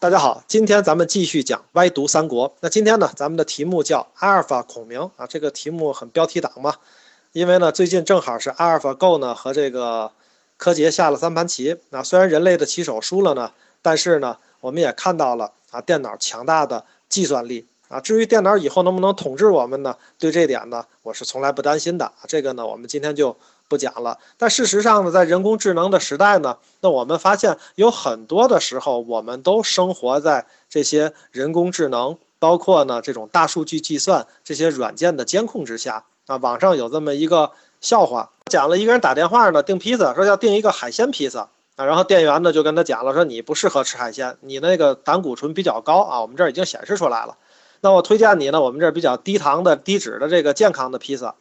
大家好，今天咱们继续讲歪读三国。那今天呢，咱们的题目叫阿尔法孔明啊，这个题目很标题党嘛。因为呢，最近正好是阿尔法 Go 呢和这个柯洁下了三盘棋。那虽然人类的棋手输了呢，但是呢，我们也看到了啊，电脑强大的计算力啊。至于电脑以后能不能统治我们呢？对这点呢，我是从来不担心的啊。这个呢，我们今天就不讲了。但事实上呢，在人工智能的时代呢，那我们发现有很多的时候，我们都生活在这些人工智能，包括呢这种大数据计算这些软件的监控之下。啊，网上有这么一个笑话，讲了一个人打电话呢订披萨，说要订一个海鲜披萨啊，然后店员呢就跟他讲了，说你不适合吃海鲜，你那个胆固醇比较高啊，我们这儿已经显示出来了，那我推荐你呢，我们这儿比较低糖的、低脂的这个健康的披萨。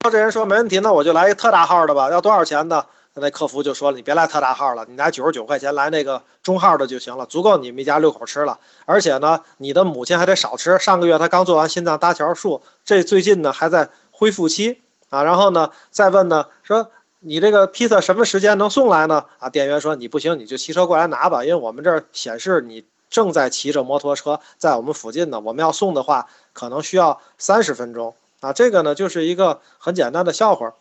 然后这人说没问题，那我就来一个特大号的吧，要多少钱呢？那客服就说了，你别来特大号了，你拿九十九块钱，来那个中号的就行了，足够你们一家六口吃了。而且呢，你的母亲还得少吃，上个月她刚做完心脏搭桥术，这最近呢还在。恢复期啊，然后呢，再问呢，说你这个披萨什么时间能送来呢？啊，店员说你不行，你就骑车过来拿吧，因为我们这儿显示你正在骑着摩托车在我们附近呢，我们要送的话可能需要三十分钟啊。这个呢就是一个很简单的笑话。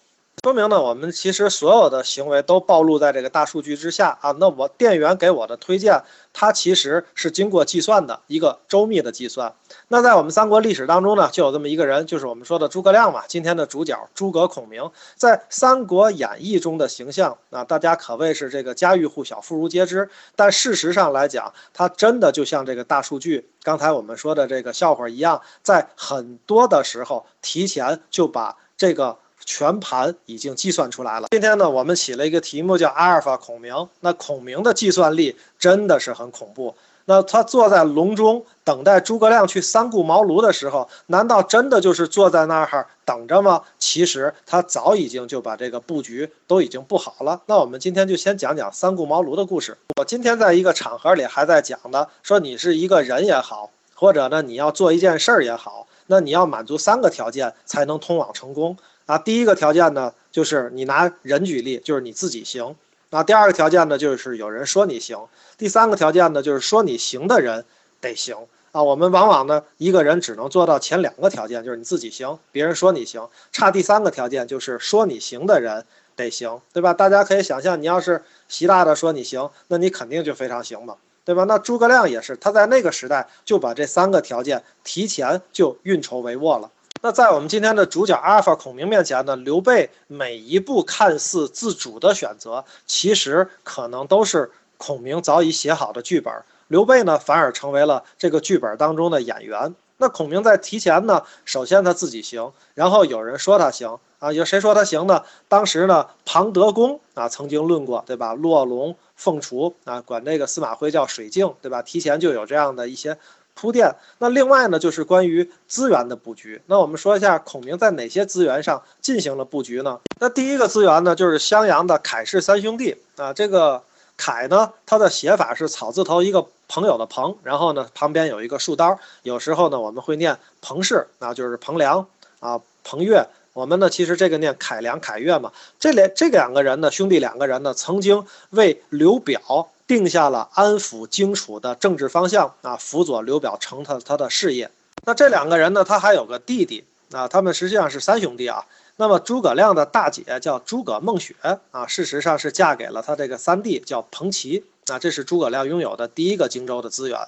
说明呢，我们其实所有的行为都暴露在这个大数据之下啊。那我店员给我的推荐，它其实是经过计算的一个周密的计算。那在我们三国历史当中呢，就有这么一个人，就是我们说的诸葛亮嘛。今天的主角诸葛孔明，在《三国演义》中的形象啊，大家可谓是这个家喻户晓、妇孺皆知。但事实上来讲，他真的就像这个大数据刚才我们说的这个笑话一样，在很多的时候提前就把这个。全盘已经计算出来了。今天呢，我们起了一个题目叫阿尔法孔明。那孔明的计算力真的是很恐怖。那他坐在笼中等待诸葛亮去三顾茅庐的时候，难道真的就是坐在那儿等着吗？其实他早已经就把这个布局都已经布好了。那我们今天就先讲讲三顾茅庐的故事。我今天在一个场合里还在讲呢，说你是一个人也好，或者呢你要做一件事儿也好，那你要满足三个条件才能通往成功。啊，第一个条件呢，就是你拿人举例，就是你自己行。那第二个条件呢，就是有人说你行。第三个条件呢，就是说你行的人得行。啊，我们往往呢，一个人只能做到前两个条件，就是你自己行，别人说你行。差第三个条件就是说你行的人得行，对吧？大家可以想象，你要是习大大说你行，那你肯定就非常行嘛，对吧？那诸葛亮也是，他在那个时代就把这三个条件提前就运筹帷幄了。那在我们今天的主角阿尔法孔明面前呢，刘备每一步看似自主的选择，其实可能都是孔明早已写好的剧本。刘备呢，反而成为了这个剧本当中的演员。那孔明在提前呢，首先他自己行，然后有人说他行啊，有谁说他行呢？当时呢，庞德公啊曾经论过，对吧？落龙凤雏啊，管这个司马徽叫水镜，对吧？提前就有这样的一些。铺垫。那另外呢，就是关于资源的布局。那我们说一下孔明在哪些资源上进行了布局呢？那第一个资源呢，就是襄阳的凯氏三兄弟啊。这个凯呢，它的写法是草字头一个朋友的朋，然后呢旁边有一个竖刀。有时候呢我们会念彭氏啊，就是彭良啊，彭越。我们呢其实这个念凯良、凯越嘛。这两这两个人呢，兄弟两个人呢，曾经为刘表。定下了安抚荆楚的政治方向啊，辅佐刘表成他他的事业。那这两个人呢，他还有个弟弟啊，他们实际上是三兄弟啊。那么诸葛亮的大姐叫诸葛孟雪啊，事实上是嫁给了他这个三弟叫彭齐啊，这是诸葛亮拥有的第一个荆州的资源。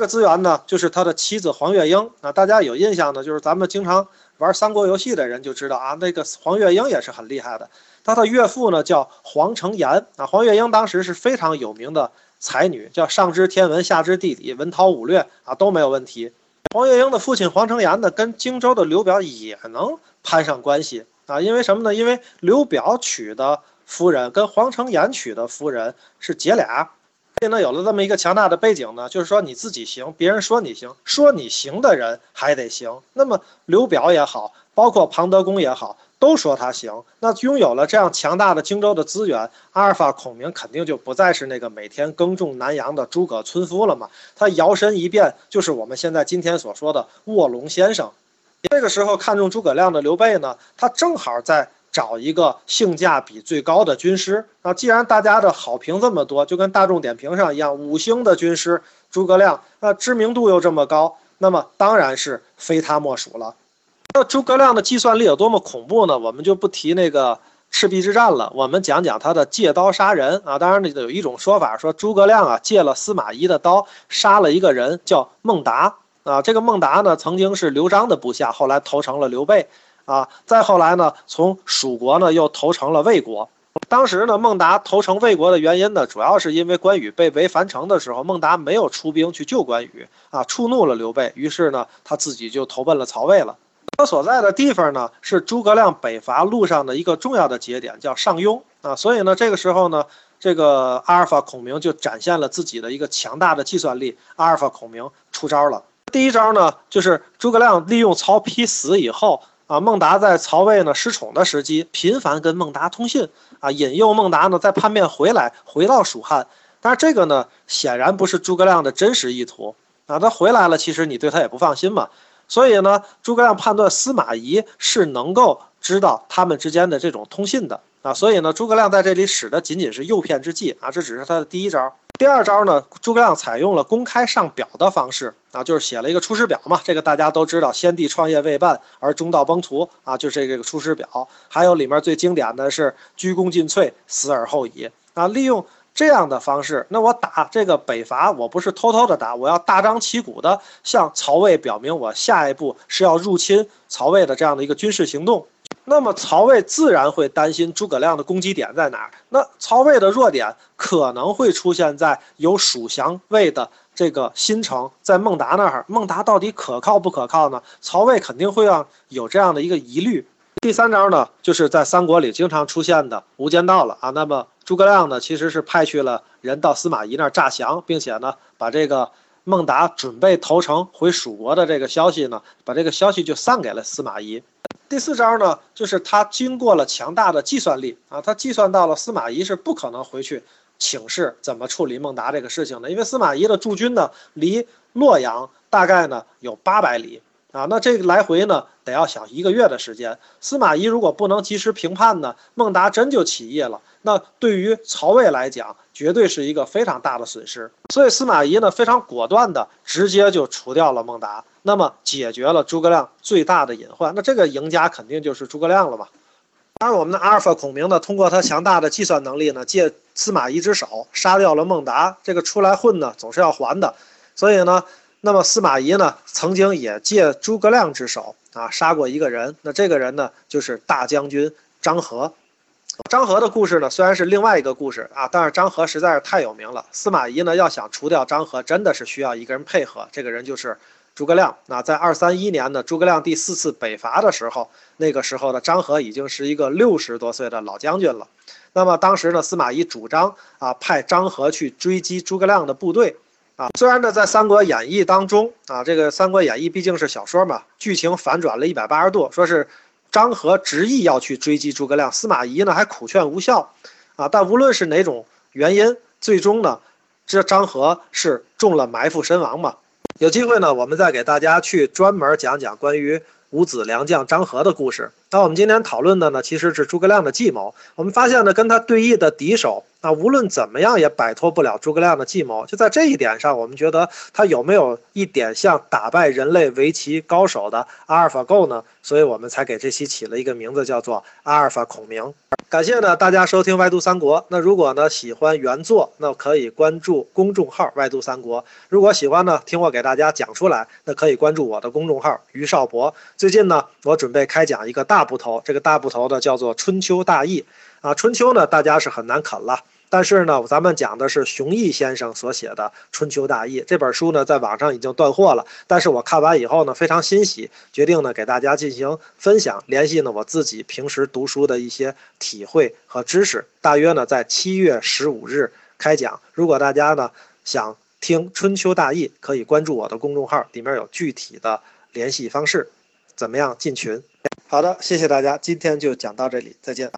这个资源呢，就是他的妻子黄月英啊。大家有印象的，就是咱们经常玩三国游戏的人就知道啊，那个黄月英也是很厉害的。他的岳父呢叫黄承彦啊，黄月英当时是非常有名的才女，叫上知天文下知地理，文韬武略啊都没有问题。黄月英的父亲黄承彦呢，跟荆州的刘表也能攀上关系啊，因为什么呢？因为刘表娶的夫人跟黄承彦娶的夫人是姐俩，所以呢有了这么一个强大的背景呢，就是说你自己行，别人说你行，说你行的人还得行。那么刘表也好，包括庞德公也好。都说他行，那拥有了这样强大的荆州的资源，阿尔法孔明肯定就不再是那个每天耕种南阳的诸葛村夫了嘛？他摇身一变，就是我们现在今天所说的卧龙先生。这个时候看中诸葛亮的刘备呢，他正好在找一个性价比最高的军师。那既然大家的好评这么多，就跟大众点评上一样，五星的军师诸葛亮，那知名度又这么高，那么当然是非他莫属了。那诸葛亮的计算力有多么恐怖呢？我们就不提那个赤壁之战了，我们讲讲他的借刀杀人啊。当然，有一种说法说诸葛亮啊借了司马懿的刀杀了一个人，叫孟达啊。这个孟达呢曾经是刘璋的部下，后来投诚了刘备啊。再后来呢，从蜀国呢又投诚了魏国。当时呢，孟达投诚魏国的原因呢，主要是因为关羽被围樊城的时候，孟达没有出兵去救关羽啊，触怒了刘备，于是呢，他自己就投奔了曹魏了。他所在的地方呢，是诸葛亮北伐路上的一个重要的节点，叫上庸啊。所以呢，这个时候呢，这个阿尔法孔明就展现了自己的一个强大的计算力。阿尔法孔明出招了，第一招呢，就是诸葛亮利用曹丕死以后啊，孟达在曹魏呢失宠的时机，频繁跟孟达通信啊，引诱孟达呢再叛变回来，回到蜀汉。但是这个呢，显然不是诸葛亮的真实意图啊。他回来了，其实你对他也不放心嘛。所以呢，诸葛亮判断司马懿是能够知道他们之间的这种通信的啊，所以呢，诸葛亮在这里使的仅仅是诱骗之计啊，这只是他的第一招。第二招呢，诸葛亮采用了公开上表的方式啊，就是写了一个出师表嘛，这个大家都知道，先帝创业未半而中道崩殂啊，就是这个出师表。还有里面最经典的是鞠躬尽瘁，死而后已啊，利用。这样的方式，那我打这个北伐，我不是偷偷的打，我要大张旗鼓的向曹魏表明我下一步是要入侵曹魏的这样的一个军事行动。那么曹魏自然会担心诸葛亮的攻击点在哪儿？那曹魏的弱点可能会出现在有蜀降魏的这个新城，在孟达那儿。孟达到底可靠不可靠呢？曹魏肯定会让有这样的一个疑虑。第三招呢，就是在三国里经常出现的无间道了啊。那么诸葛亮呢，其实是派去了人到司马懿那儿诈降，并且呢，把这个孟达准备投诚回蜀国的这个消息呢，把这个消息就散给了司马懿。第四招呢，就是他经过了强大的计算力啊，他计算到了司马懿是不可能回去请示怎么处理孟达这个事情的，因为司马懿的驻军呢，离洛阳大概呢有八百里。啊，那这个来回呢，得要想一个月的时间。司马懿如果不能及时平叛呢，孟达真就起义了，那对于曹魏来讲，绝对是一个非常大的损失。所以司马懿呢，非常果断的直接就除掉了孟达，那么解决了诸葛亮最大的隐患。那这个赢家肯定就是诸葛亮了嘛。当然，我们的阿尔法孔明呢，通过他强大的计算能力呢，借司马懿之手杀掉了孟达。这个出来混呢，总是要还的，所以呢。那么司马懿呢，曾经也借诸葛亮之手啊杀过一个人。那这个人呢，就是大将军张合。张合的故事呢，虽然是另外一个故事啊，但是张合实在是太有名了。司马懿呢，要想除掉张合，真的是需要一个人配合。这个人就是诸葛亮。那在二三一年呢，诸葛亮第四次北伐的时候，那个时候的张合已经是一个六十多岁的老将军了。那么当时呢，司马懿主张啊，派张合去追击诸葛亮的部队。啊，虽然呢，在《三国演义》当中啊，这个《三国演义》毕竟是小说嘛，剧情反转了一百八十度，说是张合执意要去追击诸葛亮，司马懿呢还苦劝无效，啊，但无论是哪种原因，最终呢，这张合是中了埋伏身亡嘛。有机会呢，我们再给大家去专门讲讲关于五子良将张合的故事。那我们今天讨论的呢，其实是诸葛亮的计谋。我们发现呢，跟他对弈的敌手。那无论怎么样也摆脱不了诸葛亮的计谋，就在这一点上，我们觉得他有没有一点像打败人类围棋高手的阿尔法狗呢？所以我们才给这期起了一个名字，叫做阿尔法孔明。感谢呢大家收听外读三国。那如果呢喜欢原作，那可以关注公众号外读三国。如果喜欢呢听我给大家讲出来，那可以关注我的公众号于少博。最近呢我准备开讲一个大大部头，这个大部头呢叫做春秋大义。啊，春秋呢，大家是很难啃了。但是呢，咱们讲的是熊毅先生所写的《春秋大义》这本书呢，在网上已经断货了。但是我看完以后呢，非常欣喜，决定呢给大家进行分享，联系呢我自己平时读书的一些体会和知识。大约呢在七月十五日开讲。如果大家呢想听《春秋大义》，可以关注我的公众号，里面有具体的联系方式。怎么样进群？好的，谢谢大家，今天就讲到这里，再见。